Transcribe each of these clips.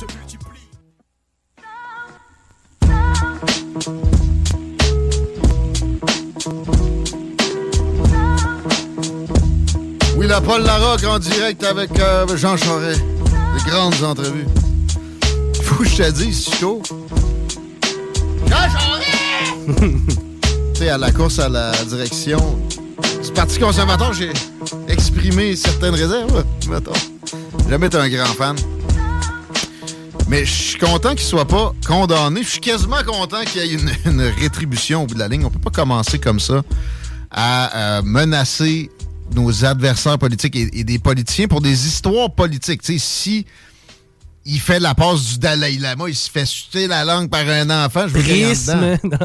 Se multiplient. Oui, la Paul Larocque en direct avec euh, Jean Charest. Des grandes entrevues. Faut que je te dise, Chico. Jean Charest! tu sais, à la course à la direction du Parti conservateur, j'ai exprimé certaines réserves, mettons. Jamais été un grand fan. Mais je suis content qu'il soit pas condamné. Je suis quasiment content qu'il y ait une, rétribution au bout de la ligne. On peut pas commencer comme ça à euh, menacer nos adversaires politiques et, des politiciens pour des histoires politiques. Il fait la passe du Dalai Lama, il se fait sucer la langue par un enfant, je veux qu'il y ait en Prisme. non.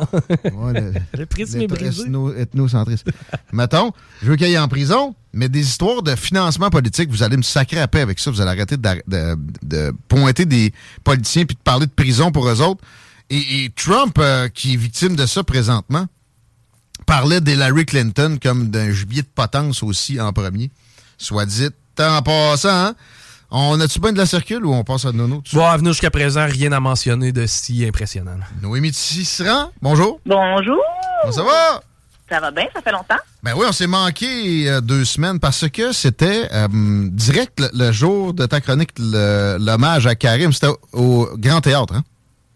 Ouais, le, Le prisme est l'ethno- brisé. ethno- ethnocentrisme. Mettons, je veux qu'il aille en prison, mais des histoires de financement politique, vous allez me sacrer à paix avec ça. Vous allez arrêter de, de- de pointer des politiciens puis de parler de prison pour eux autres. Et, et Trump, euh, qui est victime de ça présentement, parlait d'Hillary Clinton comme d'un gibier de potence aussi en premier. Soit dit en passant, hein? On a-tu bien de la circule ou on passe à Nono? Bon, à venir jusqu'à présent, rien à mentionner de si impressionnant. Noémie Tisserand, bonjour. Bonjour. Comment ça va? Ça va bien, ça fait longtemps? Ben oui, on s'est manqué euh, deux semaines parce que c'était euh, direct le, le jour de ta chronique, le- l'hommage à Karim. C'était au, au Grand Théâtre, hein?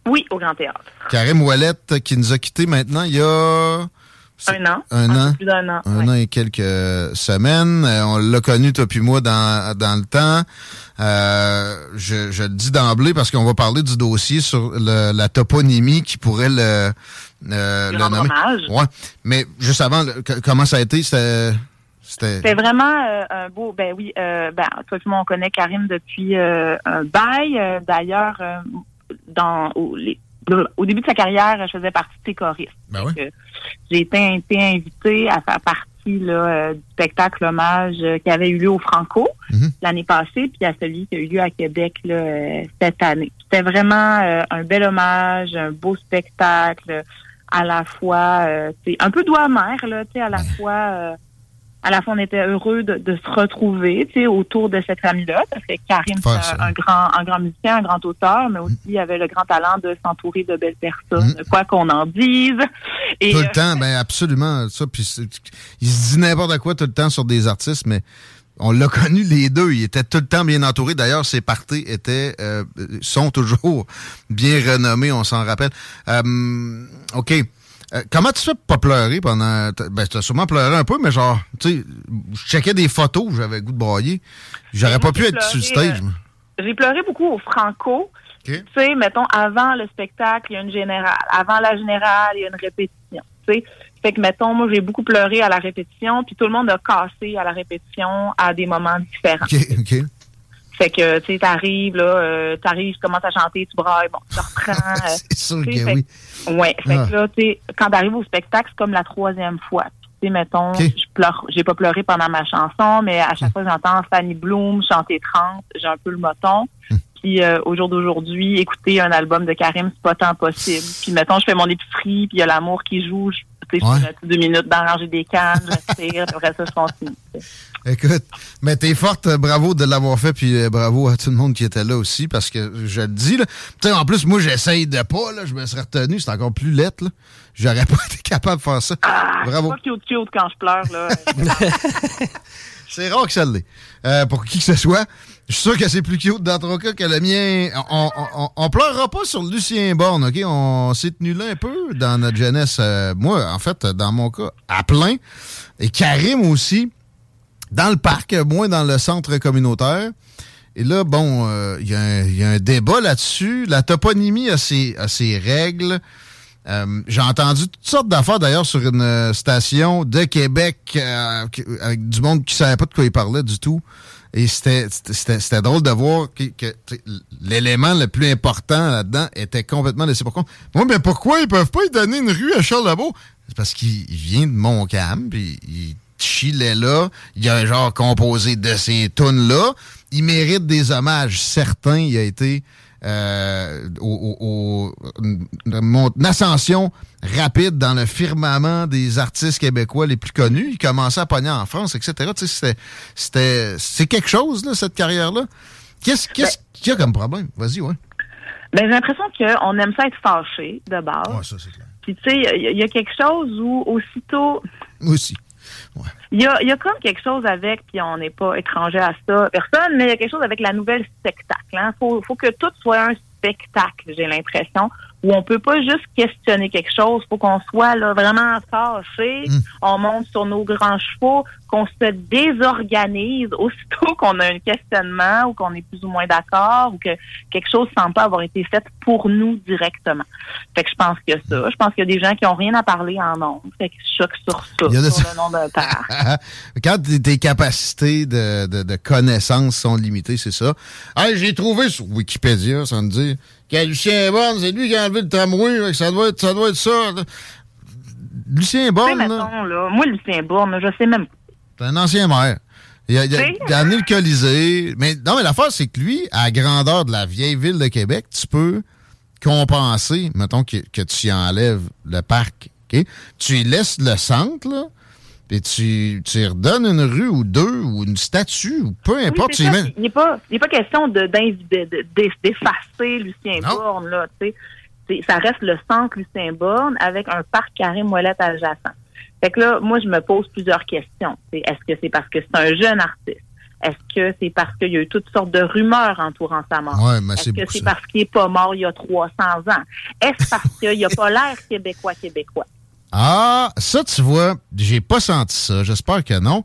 Oui, au Grand Théâtre. Karim Ouellet euh, qui nous a quittés maintenant il y a Un an. un an. plus d'un an. un ouais. an et quelques semaines. Euh, on l'a connu, toi puis moi, dans, dans le temps. Euh, je, je le dis d'emblée parce qu'on va parler du dossier sur le- la toponymie qui pourrait le, euh, nommer. hommage. Ouais. Mais juste avant, le- comment ça a été? C'était... Vraiment euh, un beau. Ben oui, euh, ben toi et moi on connaît Karim depuis euh, un bail. Euh, D'ailleurs, euh, dans les- au début de sa carrière, je faisais partie de ses choristes. Ben oui. J'ai été, été invitée à faire partie là, euh, du spectacle hommage euh, qui avait eu lieu au Franco Mhm. l'année passée, puis à celui qui a eu lieu à Québec là, euh, cette année. C'était vraiment euh, un bel hommage, un beau spectacle, à la fois, euh, un peu doigt amer, là, tu sais, à la fois. euh, à la fois, on était heureux de, de se retrouver, tu sais, autour de cette famille-là, parce que Karim, c'est un, grand, un grand musicien, un grand auteur, mais aussi il avait le grand talent de s'entourer de belles personnes, Mm. quoi qu'on en dise. Et, Tout le euh, temps, ben absolument. Ça, puis il se dit n'importe quoi tout le temps sur des artistes, mais on l'a connu les deux. Il était tout le temps bien entouré. D'ailleurs, ses parties étaient, euh, sont toujours bien renommés, on s'en rappelle. Euh, OK. Euh, comment tu fais pour pas pleurer pendant... Ben, t'as sûrement pleuré un peu, mais genre, tu sais, je checkais des photos, j'avais goût de brailler. J'aurais pas pu être sur le stage. euh. J'ai pleuré beaucoup au Franco. Tu sais, mettons, avant le spectacle, il y a une générale. Avant la générale, il y a une répétition. Tu sais, fait que, mettons, moi, j'ai beaucoup pleuré à la répétition, puis tout le monde a cassé à la répétition à des moments différents. OK, OK. Fait que, tu sais, t'arrives, là, euh, t'arrives, tu commences à chanter, tu brailles, bon, tu reprends. euh, c'est sûr que fait oui. Ouais, fait Ah. que là, tu sais, quand t'arrives au spectacle, c'est comme la troisième fois. Tu sais, mettons, je pleure, j'ai pas pleuré pendant ma chanson, mais à chaque fois que j'entends Fanny Bloom chanter 30, j'ai un peu le moton. Hmm. Puis euh, au jour d'aujourd'hui, écouter un album de Karim, c'est pas tant possible. Puis mettons, je fais mon épicerie, puis il y a l'amour qui joue, je, tu sais, Ouais. je deux minutes d'arranger des cannes, je respire, après ça, je continue. Écoute, mais t'es forte, bravo de l'avoir fait, puis euh, bravo à tout le monde qui était là aussi, parce que je le dis, là, en plus, moi, j'essaye de pas, là, je me serais retenu, c'est encore plus lettre, là. J'aurais pas été capable de faire ça. Ah, Bravo. C'est pas cute cute quand je pleure, là. C'est rare que ça l'est. Euh, pour qui que ce soit. Je suis sûr que c'est plus cute dans ton cas que le mien. On, on, on pleurera pas sur Lucien Borne, OK? On s'est tenu là un peu dans notre jeunesse. Euh, moi, en fait, dans mon cas, à plein. Et Karim aussi, dans le parc, moins dans le centre communautaire. Et là, bon, euh, il y, a un débat là-dessus. La toponymie a ses, règles. Euh, j'ai entendu toutes sortes d'affaires d'ailleurs sur une euh, station de Québec euh, avec du monde qui savait pas de quoi il parlait du tout. Et c'était drôle de voir que, l'élément le plus important là-dedans était complètement laissé pour compte. Moi, mais pourquoi ils peuvent pas donner une rue à Charles Lebeau? C'est parce qu'il vient de Montcalm, puis il chillait là. Il a un genre composé de ces tunes-là. Il mérite des hommages certains. Il a été euh, au, une, ascension rapide dans le firmament des artistes québécois les plus connus. Il commençait à pogner en France, etc. C'était, c'est quelque chose, là, cette carrière-là. Qu'est-ce, qu'est-ce ben qu'il y a comme problème? Vas-y, ouais. Ben, j'ai l'impression qu'on aime ça être fâché, de base. Ouais, ça, c'est clair. Puis, tu sais, il y, a quelque chose où, aussitôt... Aussi. Il y, a, y a comme quelque chose avec, puis on n'est pas étranger à ça, personne, mais il y a quelque chose avec la nouvelle spectacle. Il hein. faut, faut que tout soit un spectacle, j'ai l'impression où on peut pas juste questionner quelque chose, faut qu'on soit là vraiment fâché, mm. on monte sur nos grands chevaux, qu'on se désorganise aussitôt qu'on a un questionnement ou qu'on est plus ou moins d'accord ou que quelque chose semble pas avoir été fait pour nous directement. Fait que je pense que ça. Je pense qu'il y a des gens qui ont rien à parler en nom. Fait que je choque sur ça, sur le nom d'un père. Quand tes capacités de, de, de connaissances sont limitées, c'est ça. Hey, j'ai trouvé sur Wikipédia, ça me dit que Lucien Borne, c'est lui qui a enlevé le tramway, ça doit être ça. Doit être ça. Lucien Borne. là. Moi, Lucien Borne, je sais même pas. C'est un ancien maire. Il a, il, a, il a, amené le Colisée. Mais non, mais l'affaire, c'est que lui, à la grandeur de la vieille ville de Québec, tu peux compenser, mettons que, que tu y enlèves le parc. Tu y laisses le centre, là, tu, tu redonnes une rue ou deux ou une statue ou peu importe. il n'est pas, pas question d'effacer Lucien Bourne. Là, ça reste le centre Lucien Bourne avec un parc carré moellette adjacent. Fait que là, moi, je me pose plusieurs questions. Est-ce que c'est parce que c'est un jeune artiste? Est-ce que c'est parce qu'il y a eu toutes sortes de rumeurs entourant sa mort? Est-ce que c'est parce qu'il n'est pas mort il y a 300 ans? Est-ce parce qu'il n'a pas l'air québécois-québécois? Ah, ça, tu vois, j'ai pas senti ça. J'espère que non.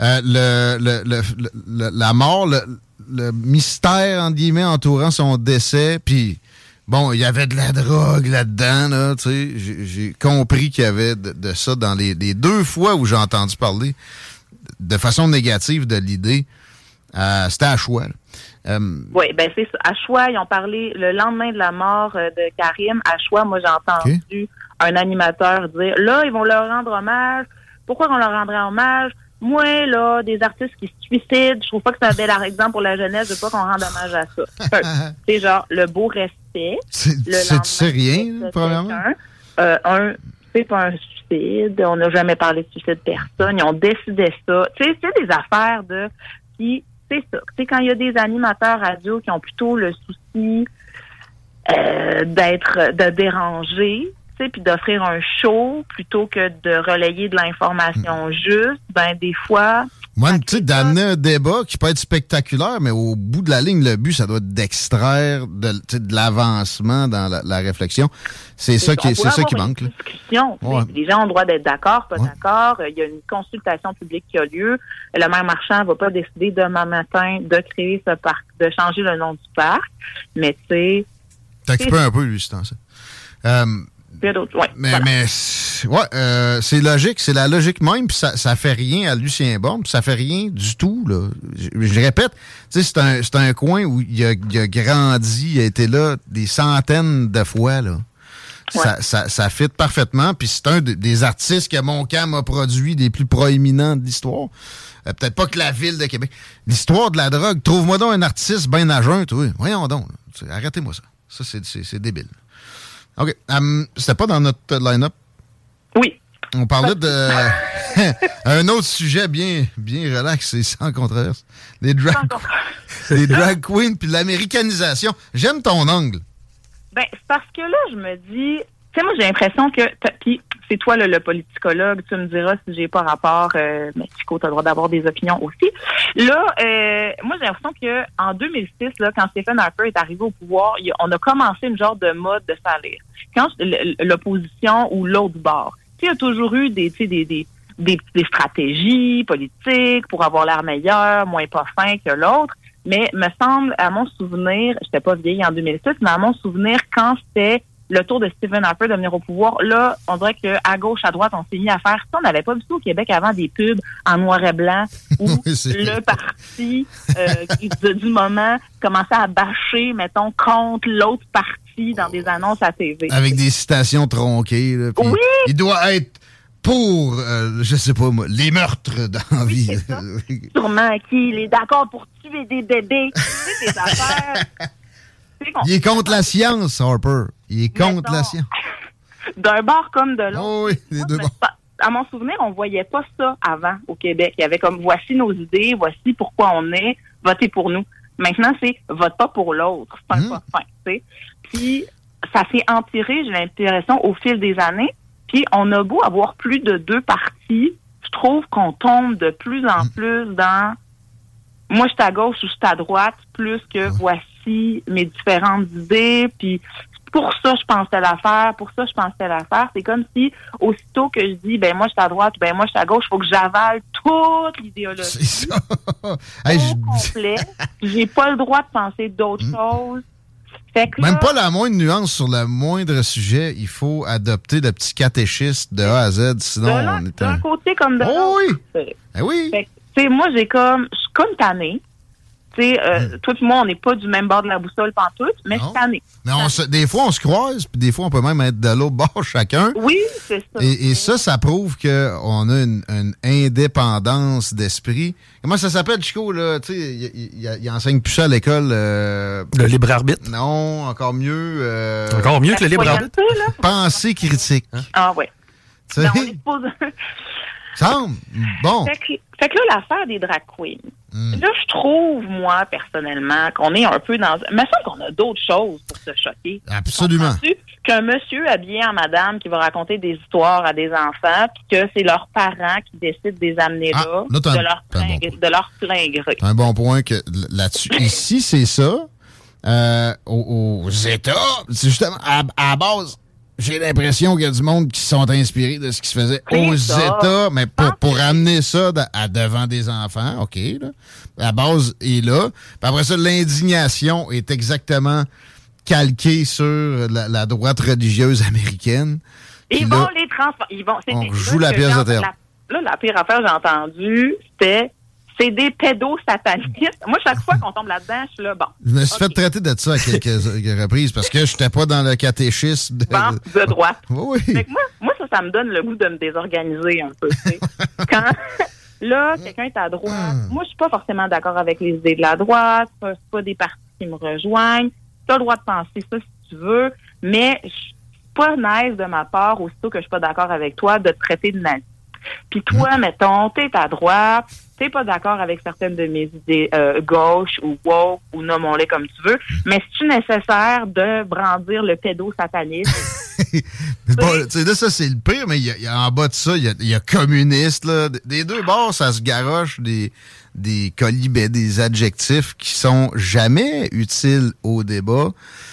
Euh, le, le, le, la mort, le, mystère, entre guillemets, entourant son décès, puis bon, il y avait de la drogue là-dedans, là, tu sais. J'ai compris qu'il y avait de, ça dans les, deux fois où j'ai entendu parler de façon négative de l'idée. Euh, C'était à choix. Euh, oui, ben c'est ça. À choix, ils ont parlé le lendemain de la mort euh, de Karim. À choix, moi, j'ai entendu un animateur dire là, ils vont leur rendre hommage. Pourquoi on leur rendrait hommage? Moi, là, des artistes qui se suicident, je trouve pas que c'est un bel exemple pour la jeunesse. Je veux pas qu'on rende hommage à ça. c'est genre le beau respect. C'est rien, premièrement? Euh, un, c'est pas un suicide. On n'a jamais parlé de suicide de personne. Ils ont décidé ça. Tu sais, c'est des affaires de qui, c'est ça. Tu quand il y a des animateurs radio qui ont plutôt le souci euh, d'être, de déranger, puis d'offrir un show plutôt que de relayer de l'information hmm. juste, ben des fois. Moi, tu sais, d'amener un débat qui peut être spectaculaire, mais au bout de la ligne, le but, ça doit être d'extraire de, de l'avancement dans la, réflexion. C'est ça qui, c'est ça qui manque. Discussion. Les gens ont le droit d'être d'accord, pas d'accord. Il y a une consultation publique qui a lieu. Le maire marchand va pas décider demain matin de créer ce parc, de changer le nom du parc, mais tu sais. T'occupes un peu, lui, c'est ça. Euh, mais, mais ouais, euh, c'est logique, c'est la logique même, puis ça, ça fait rien à Lucien Borne, puis ça fait rien du tout. Là. Je, répète, c'est un, un coin où il a, il a, grandi, il a été là des centaines de fois. Là. Ça, ça, ça fit parfaitement, puis c'est un des artistes que Montcalm a produit des plus proéminents de l'histoire. Euh, peut-être pas que la ville de Québec. L'histoire de la drogue, trouve-moi donc un artiste bien nageant, toi. Voyons donc. Arrêtez-moi ça. Ça, c'est débile. OK. Um, C'était pas dans notre line-up? Oui. On parlait de un autre sujet bien, bien relax et sans controverse. Les drag, les drag queens puis l'américanisation. J'aime ton angle. Ben, c'est parce que là, je me dis, tu sais, moi, j'ai l'impression que, puis c'est toi le, le politicologue, tu me diras si j'ai pas rapport, euh, mais Chico, tu as le droit d'avoir des opinions aussi. Là, euh, moi j'ai l'impression que en 2006, là, quand Stephen Harper est arrivé au pouvoir, on a commencé une genre de mode de salir. Quand l'opposition ou l'autre bord, il y a toujours eu des, des, des, des, des stratégies politiques pour avoir l'air meilleur, moins pas fin que l'autre. Mais me semble, à mon souvenir, j'étais pas vieille en 2006, mais à mon souvenir, quand c'était le tour de Stephen Harper de venir au pouvoir, là, on dirait que à gauche, à droite, on s'est mis à faire ça. On n'avait pas vu ça au Québec avant des pubs en noir et blanc où Oui, le parti euh, du moment commençait à bâcher, mettons, contre l'autre parti dans des annonces à TV. Avec des citations tronquées. Là, Oui! Il doit être pour, euh, je sais pas moi, les meurtres dans la vie. Sûrement qu'il est d'accord pour tuer des bébés. tu sais, des affaires. Il est contre la science, Harper. Il est contre Mettons, la science. D'un bord comme de l'autre. Oh oui, les deux bords. À mon souvenir, on voyait pas ça avant au Québec. Il y avait comme voici nos idées, voici pourquoi on est, votez pour nous. Maintenant, c'est vote pas pour l'autre. Fin, sais. Puis ça s'est empiré, j'ai l'impression, au fil des années. Puis on a beau avoir plus de deux partis, je trouve qu'on tombe de plus en plus dans moi je suis à gauche ou je suis à droite, plus que voici mes différentes idées, puis pour ça je pense telle affaire, pour ça je pense telle affaire. C'est comme si aussitôt que je dis ben moi je suis à droite, ben moi je suis à gauche, faut que j'avale toute l'idéologie C'est ça. Hey, au je- complet. J'ai pas le droit de penser d'autres choses. Fait que là, Même pas la moindre nuance sur le moindre sujet. Il faut adopter le petit catéchiste de A à Z, sinon on est d'un un... côté comme de Oh l'autre. oui! Eh oui! Fait que, tu sais, moi, j'ai comme, je suis comme tannée. Tu sais, euh, toi et moi, on n'est pas du même bord de la boussole pantoute, mais je Non. suis tannée. Mais on se- des fois, on se croise, puis des fois, on peut même être de l'autre bord chacun. Oui, c'est ça. Et, et ça, ça prouve qu'on a une, une indépendance d'esprit. Comment ça s'appelle, Chico, là? Tu sais, il, il- il enseigne plus ça à l'école. euh, Le libre arbitre. Non, encore mieux. euh, Encore mieux que le libre arbitre. Pensée critique. Ah, ouais. Tu sais, Ben, on est supposé- semble. Bon. fait, que, fait que là, l'affaire des drag queens. Hmm. Là, je trouve, moi, personnellement, qu'on est un peu dans. Il me semble qu'on a d'autres choses pour se choquer. Absolument. Qu'un monsieur habillé en madame qui va raconter des histoires à des enfants, puis que c'est leurs parents qui décident de les amener Ah, là, là, t'as un- de, leur plein, bon de leur plein gré. Un bon point que là-dessus. Ici, c'est ça. Euh, aux, aux États, c'est justement à, à base. J'ai l'impression qu'il y a du monde qui sont inspirés de ce qui se faisait aux ça. États, mais pour, pour amener ça de- à devant des enfants, OK, là. La base est là. Puis après ça, l'indignation est exactement calquée sur la, la droite religieuse américaine. Ils là, vont les transformer. Ils vont, on joue la pièce de la- Là, la pire affaire que j'ai entendue, c'était c'est des pédosatanistes. Moi, chaque fois qu'on tombe là-dedans, je suis là, bon. je me suis fait traiter de ça à quelques reprises parce que je n'étais pas dans le catéchisme de, Bon, de droite. Oui, Fait oui. que moi, moi, ça, ça me donne le goût de me désorganiser un peu. tu. Quand là, quelqu'un est à droite, Hmm. moi, je suis pas forcément d'accord avec les idées de la droite. C'est pas, des partis qui me rejoignent. Tu as le droit de penser ça si tu veux, mais je suis pas nice de ma part, aussitôt que je suis pas d'accord avec toi, de te traiter de nazi. Puis toi, mettons, t'es à droite, t'es pas d'accord avec certaines de mes idées euh, gauche ou woke ou nommons-les comme tu veux, mais c'est-tu nécessaire de brandir le pédosatanisme? Bon, là, ça, c'est le pire, mais il y a, y a en bas de ça, il y a, il y a communiste. Là. Des deux bords, ça se garoche des, des colibets, des adjectifs qui sont jamais utiles au débat.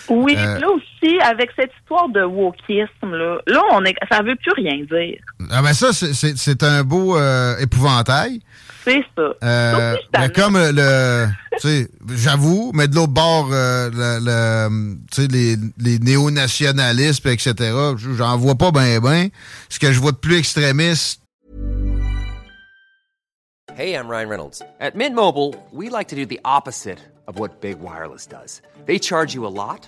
Oui, Euh, là aussi, avec cette histoire de wokisme, là, là on est, ça veut plus rien dire. Ah ben ça, c'est un beau euh, épouvantail. C'est ça. Euh, mais tannée. comme euh, le, tu sais, j'avoue, mais de l'autre bord, euh, le, le- tu sais, les, les néo-nationalistes, etc., j'en vois pas ben ben. Ce que je vois de plus extrémiste, Hey, I'm Ryan Reynolds. At Mint Mobile, we like to do the opposite of what Big Wireless does. They charge you a lot,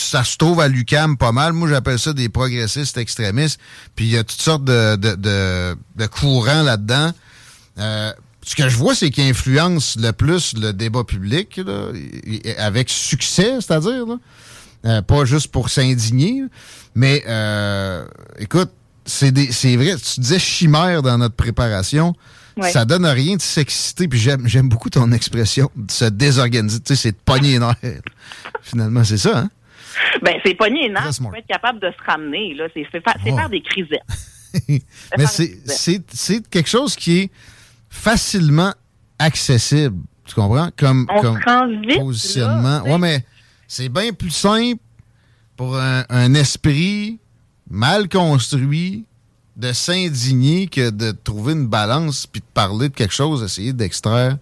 Ça se trouve à l'UCAM pas mal. Moi, j'appelle ça des progressistes extrémistes. Puis il y a toutes sortes de, de, de, de courants là-dedans. Euh, ce que je vois, c'est qu'ils influencent le plus le débat public, là, avec succès, c'est-à-dire. Euh, pas juste pour s'indigner. Mais euh, écoute, c'est des- c'est vrai, tu disais chimère dans notre préparation. Ouais. Ça donne rien de s'exciter. Puis j'aime j'aime beaucoup ton expression, de se désorganiser. Tu sais, c'est de pogner les nerfs. Finalement, c'est ça, hein? Ben, c'est pogné nerfs, Très smart. faut être capable de se ramener, là. C'est c'est faire, Oh. des crisettes. Mais c'est- quelque chose qui est facilement accessible. Tu comprends? Comme, On comme vite, positionnement. là, ouais, mais c'est bien plus simple pour un, un esprit mal construit de s'indigner que de trouver une balance puis de parler de quelque chose, essayer d'extraire,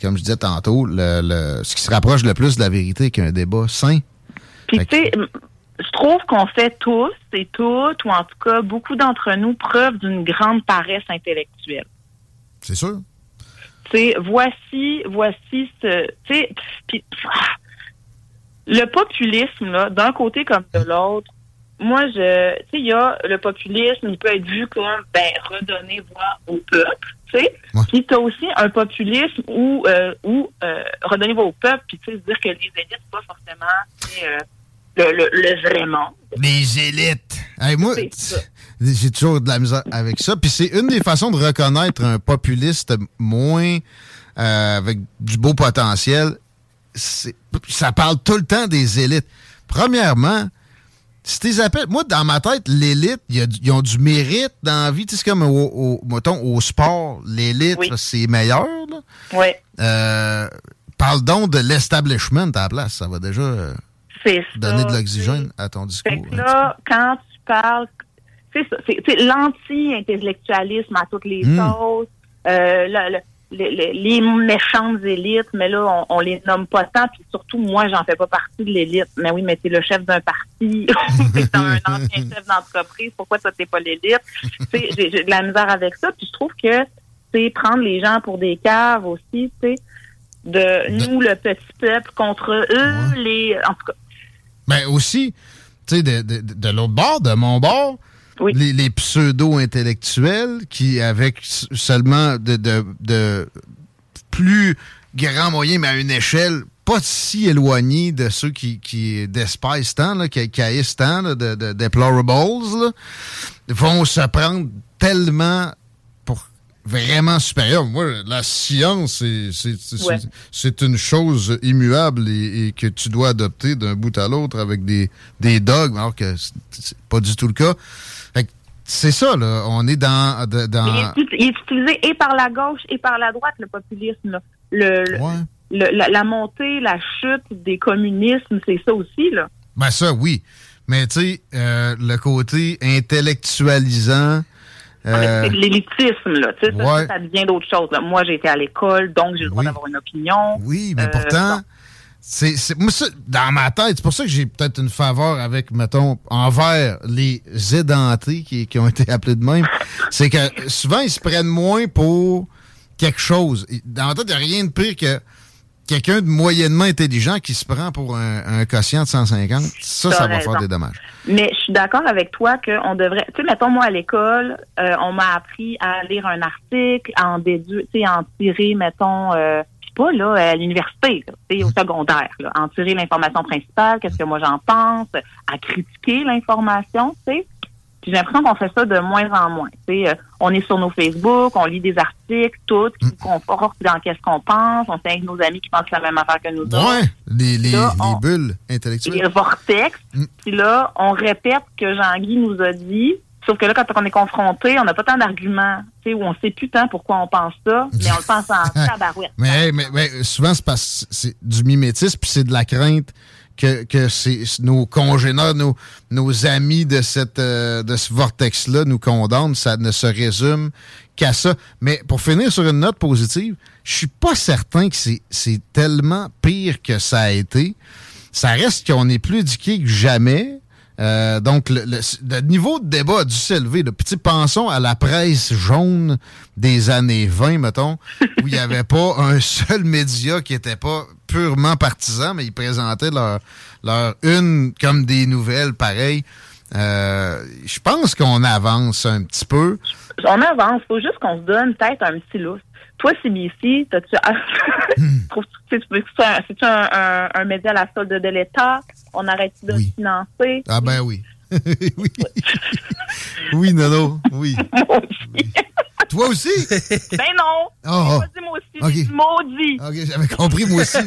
comme je disais tantôt, le, le- ce qui se rapproche le plus de la vérité qu'un débat sain. Puis, tu sais, je trouve qu'on fait tous et toutes, ou en tout cas beaucoup d'entre nous, preuve d'une grande paresse intellectuelle. C'est sûr. Tu sais, voici, voici ce, tu sais, puis, ah, le populisme, là, d'un côté comme de l'autre, moi, je, tu sais, il y a le populisme, il peut être vu comme, ben, redonner voix au peuple, tu sais. Ouais. Puis t'as aussi un populisme où, euh, où euh, redonner voix au peuple, puis tu sais, dire que les élites, pas forcément, euh, le, le, le vrai monde. Les élites. Hey, moi, j'ai toujours de la misère avec ça. Puis c'est une des façons de reconnaître un populiste moins euh, avec du beau potentiel. Ça parle tout le temps des élites. Premièrement, si tu les appelles, moi, dans ma tête, l'élite, ils ont du mérite dans la vie. Tu sais, c'est comme au, au- mettons, au sport, l'élite, Oui. c'est meilleur. là. Ouais, Euh, parle donc de l'establishment à la place. Ça va déjà euh, c'est ça. donner de l'oxygène à ton discours. Fait que hein. là, quand tu parles, c'est ça, c'est c'est l'anti-intellectualisme à toutes les Mm. sauces, euh, le- le- le- le- les méchantes élites, mais là, on, on les nomme pas tant, puis surtout, moi, j'en fais pas partie de l'élite. Mais oui, mais t'es le chef d'un parti, t'es un ancien chef d'entreprise, pourquoi toi, t'es pas l'élite? Tu sais, j'ai j'ai de la misère avec ça, puis je trouve que c'est prendre les gens pour des caves aussi, tu sais, de nous, le petit peuple, contre eux, Ouais. les... En tout cas, Mais aussi, tu sais, de, de- de l'autre bord, de mon bord, Oui. les, les pseudo-intellectuels qui, avec seulement de, de- de plus grands moyens, mais à une échelle pas si éloignée de ceux qui, qui despisent tant, là, qui, qui haïssent tant, là, de, de là, vont se prendre tellement vraiment supérieur. Moi, la science, c'est- Ouais. une chose immuable et, et que tu dois adopter d'un bout à l'autre avec des, des dogmes, alors que c'est- pas du tout le cas. Fait que C'est ça, là. On est dans... dans... Il, est, ut- il est utilisé et par la gauche et par la droite, le populisme. là. Le, le- Ouais. le- la, la montée, la chute des communismes, c'est ça aussi. Là. Ben ça, oui. Mais tu sais, euh, le côté intellectualisant... Ah, euh, C'est de l'élitisme. Là. Tu sais, ça, ouais. ça devient d'autre chose. là. Moi, j'ai été à l'école, donc j'ai le droit Oui. d'avoir une opinion. Oui, mais Euh, pourtant, c'est, c'est- moi, ça, dans ma tête, c'est pour ça que j'ai peut-être une faveur avec, mettons, envers les édentés qui, qui ont été appelés de même. C'est que souvent, ils se prennent moins pour quelque chose. Dans ma tête, il n'y a rien de pire que quelqu'un de moyennement intelligent qui se prend pour un, un quotient de 150. Ça, ça va faire des dommages. Mais je suis d'accord avec toi qu'on devrait. Tu sais, mettons, moi, à l'école, euh, on m'a appris à lire un article, à en déduire, tu sais, à en tirer, mettons, euh, puis pas là, à l'université, là, tu sais, au secondaire, là, en tirer l'information principale, qu'est-ce que moi j'en pense, à critiquer l'information, tu sais. Puis j'ai l'impression qu'on fait ça de moins en moins. Euh, on est sur nos Facebook, on lit des articles, tout, qui nous confortent dans qu'est-ce qu'on pense, on sait avec nos amis qui pensent la même affaire que nous autres Ouais, les, les, Là, les on- bulles les intellectuelles. vortex. Mm. Puis là, on répète ce que Jean-Guy nous a dit. Sauf que là, quand on est confronté, on n'a pas tant d'arguments, tu sais, où on sait plus tant pourquoi on pense ça, mais on le pense en tabarouette. Mais, mais, mais souvent, c'est du mimétisme, puis c'est de la crainte que, que nos congénères, nos, nos amis de, cette, euh, de ce vortex-là nous condamnent. Ça ne se résume qu'à ça. Mais pour finir sur une note positive, je suis pas certain que c'est c'est tellement pire que ça a été. Ça reste qu'on est plus éduqué que jamais. Euh, donc, le, le- le niveau de débat a dû s'élever. là. Puis, tu sais, pensons à la presse jaune des années 20, mettons, où il n'y avait pas un seul média qui n'était pas purement partisan, mais ils présentaient leur, leur une comme des nouvelles pareilles. Euh, Je pense qu'on avance un petit peu. On avance. faut juste qu'on se donne peut-être un petit lousse. Toi, CBC, t'as-tu... Trouves-tu que c'est un, média à la solde de l'État? On arrête de le financer? Ah ben oui. oui. oui, Nono, oui. Toi aussi? Ben non! Oh, oh. Dit moi aussi, dit maudit. OK, j'avais compris, moi aussi.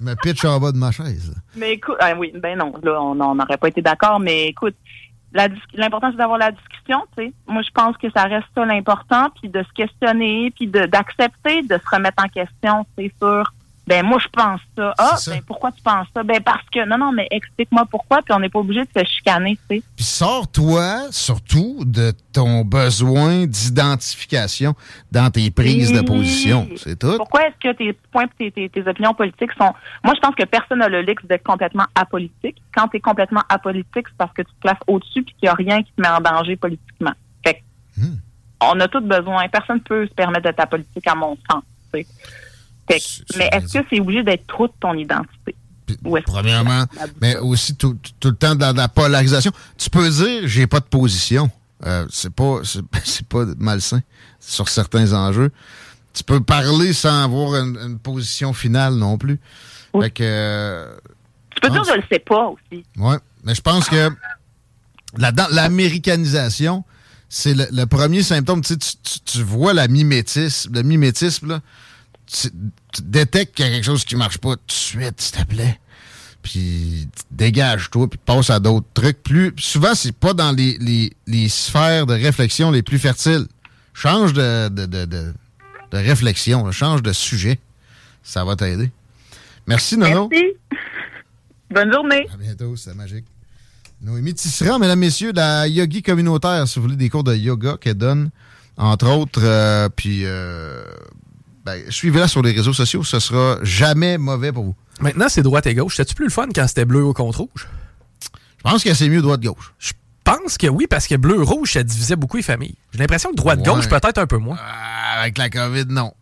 Je me pitch en bas de ma chaise. Mais écoute, ah oui, ben non, là, on n'aurait pas été d'accord, mais écoute, l'important, c'est d'avoir la discussion, tu sais. Moi, je pense que ça reste ça l'important, puis de se questionner, puis de- d'accepter de se remettre en question, c'est sûr. Ben moi, je pense ça. Ah, ben pourquoi tu penses ça? Ben parce que, non, non, mais explique-moi pourquoi, puis on n'est pas obligé de se chicaner, tu sais. Puis sors-toi surtout de ton besoin d'identification dans tes prises de position. C'est tout. Pourquoi est-ce que tes points et tes, tes- tes opinions politiques sont. Moi, je pense que personne n'a le luxe d'être complètement apolitique. Quand tu es complètement apolitique, c'est parce que tu te places au-dessus et qu'il n'y a rien qui te met en danger politiquement. Fait que, Hmm. on a tous besoin. Personne ne peut se permettre d'être apolitique, à mon sens. Fait mais est-ce que c'est obligé d'être trop de ton identité? Premièrement, mais aussi tout, tout- le temps dans la polarisation. Tu peux dire j'ai pas de position. Euh, c'est pas c'est, pas malsain sur certains enjeux. Tu peux parler sans avoir une, une position finale non plus. Fait que euh, Tu peux dire je le sais pas aussi. Ouais, mais je pense que là-dedans, l'américanisation, c'est le, le premier symptôme. Tu, sais, tu, tu- tu vois la mimétisme, le mimétisme, là, tu, tu détectes qu'il y a quelque chose qui marche pas tout de suite, s'il te plaît. Puis dégage-toi, puis passe à d'autres trucs. Plus souvent, c'est pas dans les, les- les sphères de réflexion les plus fertiles. Change de, de, de, de- de réflexion, change de sujet. Ça va t'aider. Merci, Nono. Merci. Bonne journée. À bientôt, c'est magique. Noémie Tisserand, mesdames, messieurs, de la yogi communautaire, si vous voulez des cours de yoga qu'elle donne, entre autres. euh, puis, euh, ben, suivez-la sur les réseaux sociaux, ce sera jamais mauvais pour vous. Maintenant, c'est droite et gauche. C'était-tu plus le fun quand c'était bleu au contre rouge? Je pense que c'est mieux droite-gauche. Je pense que oui, parce que bleu-rouge, ça divisait beaucoup les familles. J'ai l'impression que droite-gauche, Ouais. peut-être un peu moins. Ah, Avec la COVID, non.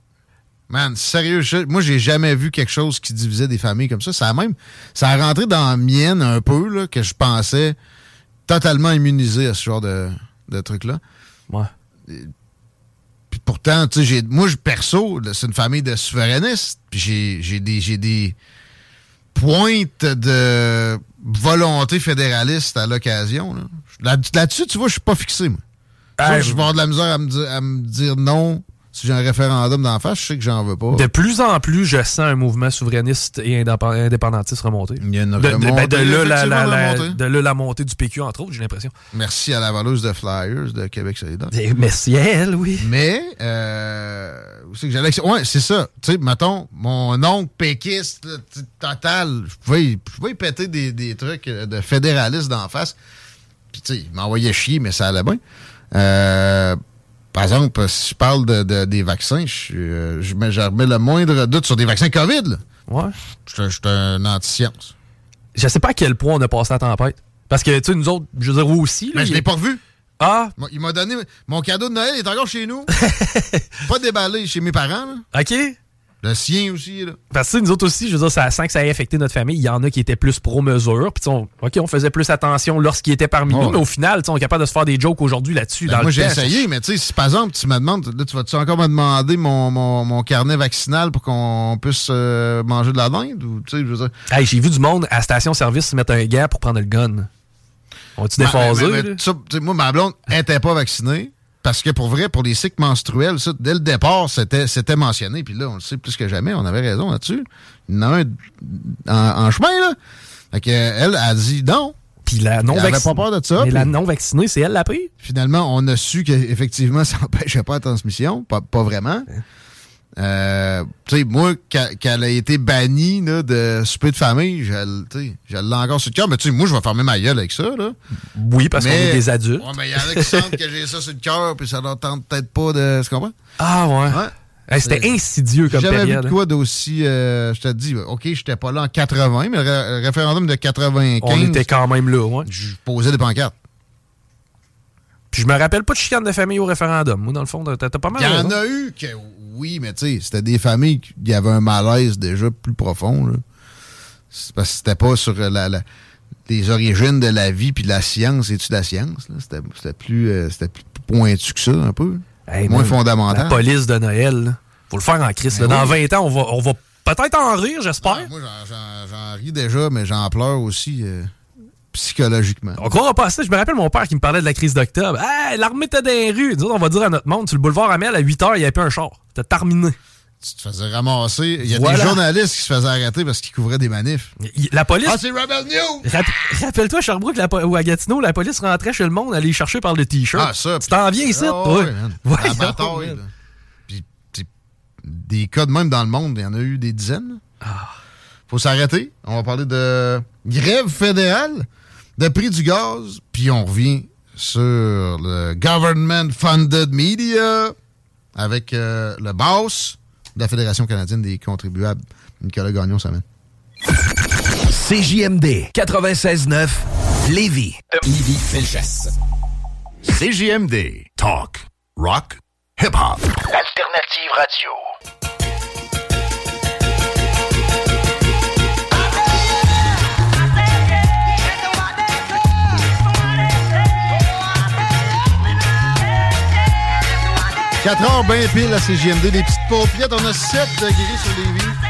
Man, sérieux, je- moi, j'ai jamais vu quelque chose qui divisait des familles comme ça. Ça a même, ça a rentré dans la mienne un peu, là, que je pensais totalement immunisé à ce genre de, de truc-là. Ouais. Pourtant, tu sais, moi, je, perso, c'est une famille de souverainistes. Puis j'ai, des, des pointes de volonté fédéraliste à l'occasion. Là. Là- Là-dessus, tu vois, je suis pas fixé, moi. Ah, je vais avoir de la misère à me dire, à me dire non si j'ai un référendum d'en face. Je sais que j'en veux pas. De plus en plus, je sens un mouvement souverainiste et indép- indépendantiste remonter. Il y a une de, de- ben, de là, la, la- effectivement, la- remontée. de là, la montée du PQ, entre autres, j'ai l'impression. Merci à la voleuse de Flyers de Québec solidaire. Et Merci à elle, oui. Mais, euh, c'est que j'allais... Ouais, c'est ça. Tu sais, mettons, mon oncle péquiste, total, je pouvais, je pouvais y péter des, des trucs euh, de fédéralistes d'en face. Puis, tu sais, il m'envoyait chier, mais ça allait bien. Euh, par exemple, si je parle de, de- des vaccins, je, euh, je, je remets le moindre doute sur des vaccins COVID. Là. Ouais. Je suis un- anti-science. Je sais pas à quel point on a passé la tempête. Parce que, tu sais, nous autres, je veux dire, vous aussi. là, Mais je l'ai pas revu. Ah, Il m'a donné... Mon cadeau de Noël est encore chez nous. pas déballé chez mes parents. Là. OK. Le sien aussi. Là. Parce que nous autres aussi, je veux dire, ça sent que ça ait affecté notre famille. Il y en a qui étaient plus pro-mesure. Puis, on, OK, on faisait plus attention lorsqu'ils étaient parmi Oh, nous. ouais. Mais au final, on est capable de se faire des jokes aujourd'hui là-dessus. Ben, moi, j'ai essayé, mais tu sais, si par exemple, tu me demandes, là, tu vas-tu encore me demander mon, mon, mon carnet vaccinal pour qu'on puisse euh, manger de la dinde? Ou, je veux dire? Hey, j'ai vu du monde à station-service se mettre un gars pour prendre le gun. On va-tu Ben, déphasé? ben, moi, ma blonde n'était pas vaccinée. Parce que pour vrai, pour les cycles menstruels, ça, dès le départ, c'était, c'était mentionné. Puis là, on le sait plus que jamais, on avait raison là-dessus. Il y en a un en, en chemin, là. Fait que, elle a dit non. Puis la non vaccinée. pas peur de ça. Mais la non vaccinée, c'est elle la pris? Finalement, on a su qu'effectivement, ça n'empêchait pas la transmission. Pas, pas vraiment. Euh, tu sais, moi, qu'elle a été bannie là, de souper de famille, je l'ai encore sur le cœur. Mais tu sais, moi, je vais fermer ma gueule avec ça. Là. Oui, parce qu'on est des adultes. Ouais, mais il y en a qui sentent que j'ai ça sur le cœur, puis ça leur tente peut-être pas de. Tu comprends? Ah ouais. Hey, C'était insidieux comme période. vu de quoi d'aussi. euh, je te dis, OK, j'étais pas là en 80, mais le, ré- le référendum de 95. On était quand même là, ouais. Je posais des pancartes. Puis je me rappelle pas de chicane de famille au référendum. Moi, dans le fond, t'as pas mal Il y en a eu que oui, mais tu sais, c'était des familles qui avait un malaise déjà plus profond. là. Parce que c'était pas sur la, la- les origines de la vie puis de la science et de la science. C'était plus, euh, c'était plus pointu que ça, un peu. Hey, Moins fondamental. La police de Noël, là. faut le faire en crise. Ben Dans oui. 20 ans, on va, on va peut-être en rire, j'espère. Ah, moi, j'en ris déjà, mais j'en pleure aussi euh, psychologiquement. On croira pas à ça. Je me rappelle mon père qui me parlait de la crise d'octobre. Hey, l'armée était dans les rues. Nous autres, on va dire à notre monde, sur le boulevard Amel, à 8 h, il n'y avait plus un char. C'était terminé. Tu te faisais ramasser. Il y a Voilà. des journalistes qui se faisaient arrêter parce qu'ils couvraient des manifs. La police. Ah, c'est Rebel News! Rapp- Rappelle-toi, Sherbrooke la ou à Gatineau, la police rentrait chez le monde, allait chercher par le t-shirt. Ah, ça. Tu t'en viens ici, Ah, toi? ouais. Puis, des cas de même dans le monde, il y en a eu des dizaines. Ah. Faut s'arrêter. On va parler de grève fédérale, de prix du gaz, puis on revient sur le government funded media avec euh, le boss de la Fédération canadienne des contribuables, Nicolas Gagnon, ça mène. CJMD 96.9 Lévis. Lévis Felchasse. CJMD. Talk. Rock. Hip-hop. Alternative Radio. Quatre heures bien pile à CGMD. Des petites paupiettes. On a 7 degrés sur les vies.